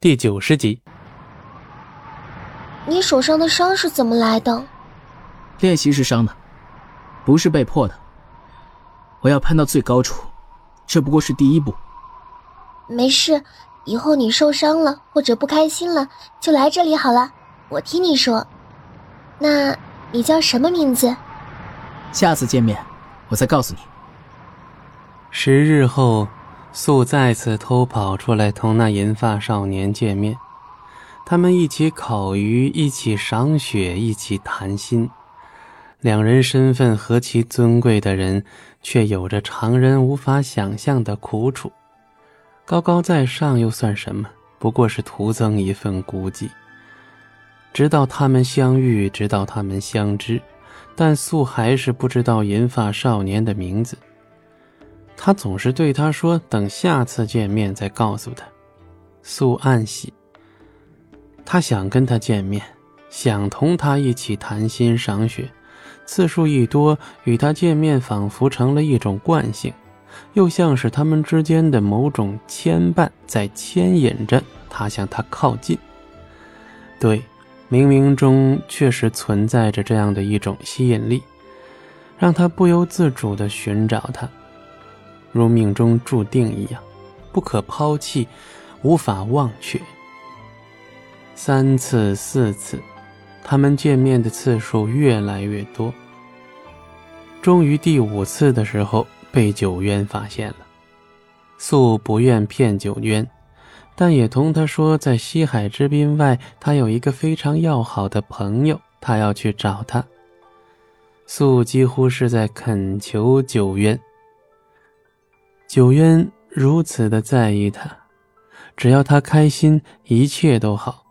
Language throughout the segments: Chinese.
第九十集。你手上的伤是怎么来的？练习时伤的，不是被迫的。我要攀到最高处，这不过是第一步。没事，以后你受伤了或者不开心了，就来这里好了，我听你说。那你叫什么名字？下次见面，我再告诉你。十日后，素再次偷跑出来同那银发少年见面。他们一起烤鱼，一起赏雪，一起谈心。两人身份何其尊贵的人，却有着常人无法想象的苦楚。高高在上又算什么？不过是徒增一份孤寂。直到他们相遇，直到他们相知，但素还是不知道银发少年的名字。他总是对他说：“等下次见面再告诉他。”素暗喜。他想跟他见面，想同他一起谈心赏雪，次数一多，与他见面仿佛成了一种惯性，又像是他们之间的某种牵绊在牵引着他向他靠近。对，冥冥中确实存在着这样的一种吸引力，让他不由自主地寻找他，如命中注定一样，不可抛弃，无法忘却。三次、四次，他们见面的次数越来越多。终于第五次的时候，被九渊发现了。素不愿骗九渊，但也同他说，在西海之滨外，他有一个非常要好的朋友，他要去找他。素几乎是在恳求九渊。九渊如此的在意他，只要他开心，一切都好。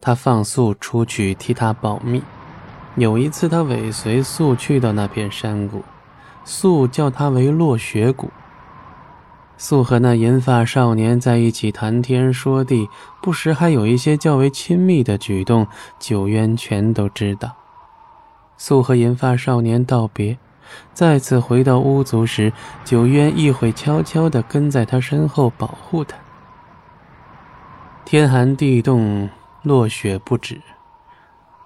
他放素出去替他保密。有一次，他尾随素去到那片山谷，素叫他为落雪谷。素和那银发少年在一起谈天说地，不时还有一些较为亲密的举动，九渊全都知道。素和银发少年道别，再次回到巫族时，九渊亦会悄悄地跟在他身后保护他。天寒地冻。落雪不止，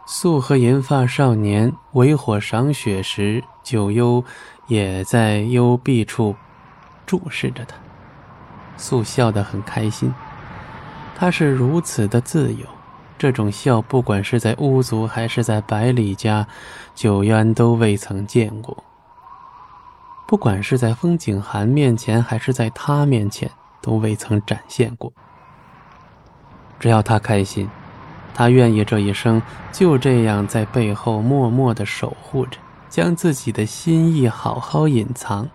素和银发少年围火赏雪时，九幽也在幽闭处注视着他。素笑得很开心，他是如此的自由，这种笑不管是在巫族还是在百里家，九渊都未曾见过。不管是在风景寒面前，还是在他面前，都未曾展现过。只要他开心。他愿意这一生就这样在背后默默的守护着，将自己的心意好好隐藏。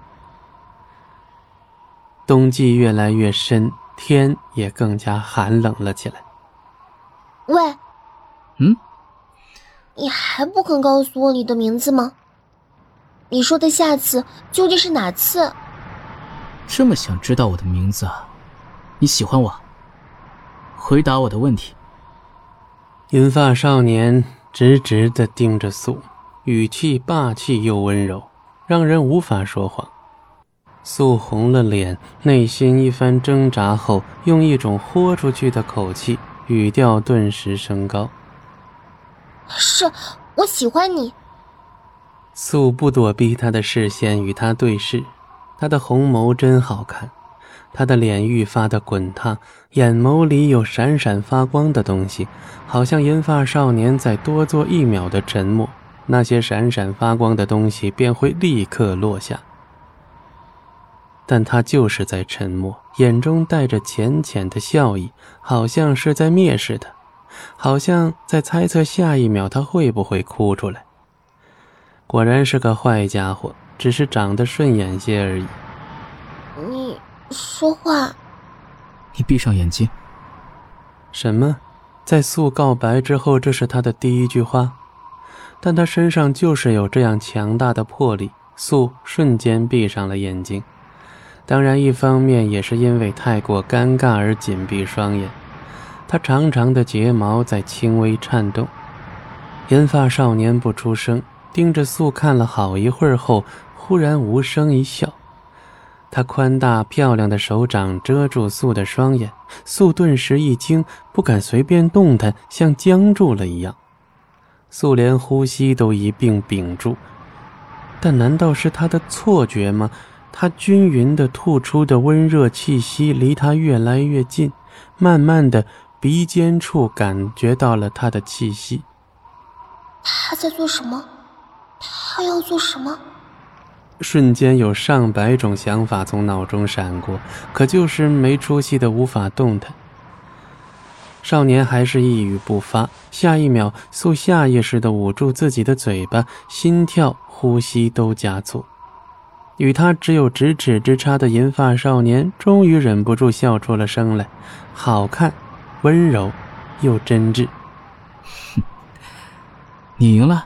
冬季越来越深，天也更加寒冷了起来。喂，嗯，你还不肯告诉我你的名字吗？你说的下次究竟是哪次？这么想知道我的名字啊？你喜欢我？回答我的问题。银发少年直直的盯着素，语气霸气又温柔，让人无法说谎。素红了脸，内心一番挣扎后，用一种豁出去的口气，语调顿时升高：“是，我喜欢你。”素不躲避他的视线，与他对视，他的红眸真好看。他的脸愈发的滚烫，眼眸里有闪闪发光的东西，好像银发少年再多做一秒的沉默，那些闪闪发光的东西便会立刻落下。但他就是在沉默，眼中带着浅浅的笑意，好像是在蔑视他，好像在猜测下一秒他会不会哭出来。果然是个坏家伙，只是长得顺眼些而已。你。说话，你闭上眼睛。什么？在素告白之后，这是他的第一句话。但他身上就是有这样强大的魄力。素瞬间闭上了眼睛。当然，一方面也是因为太过尴尬而紧闭双眼。他长长的睫毛在轻微颤动。银发少年不出声，盯着素看了好一会儿后，忽然无声一笑。他宽大漂亮的手掌遮住素的双眼，素顿时一惊，不敢随便动弹，像僵住了一样。素连呼吸都一并屏住。但难道是他的错觉吗？他均匀的吐出的温热气息离他越来越近，慢慢的，鼻尖处感觉到了他的气息。他在做什么？他要做什么？瞬间有上百种想法从脑中闪过，可就是没出息的无法动弹。少年还是一语不发。下一秒，素下意识的捂住自己的嘴巴，心跳、呼吸都加速。与他只有咫尺之差的银发少年，终于忍不住笑出了声来，好看、温柔又真挚。你赢了。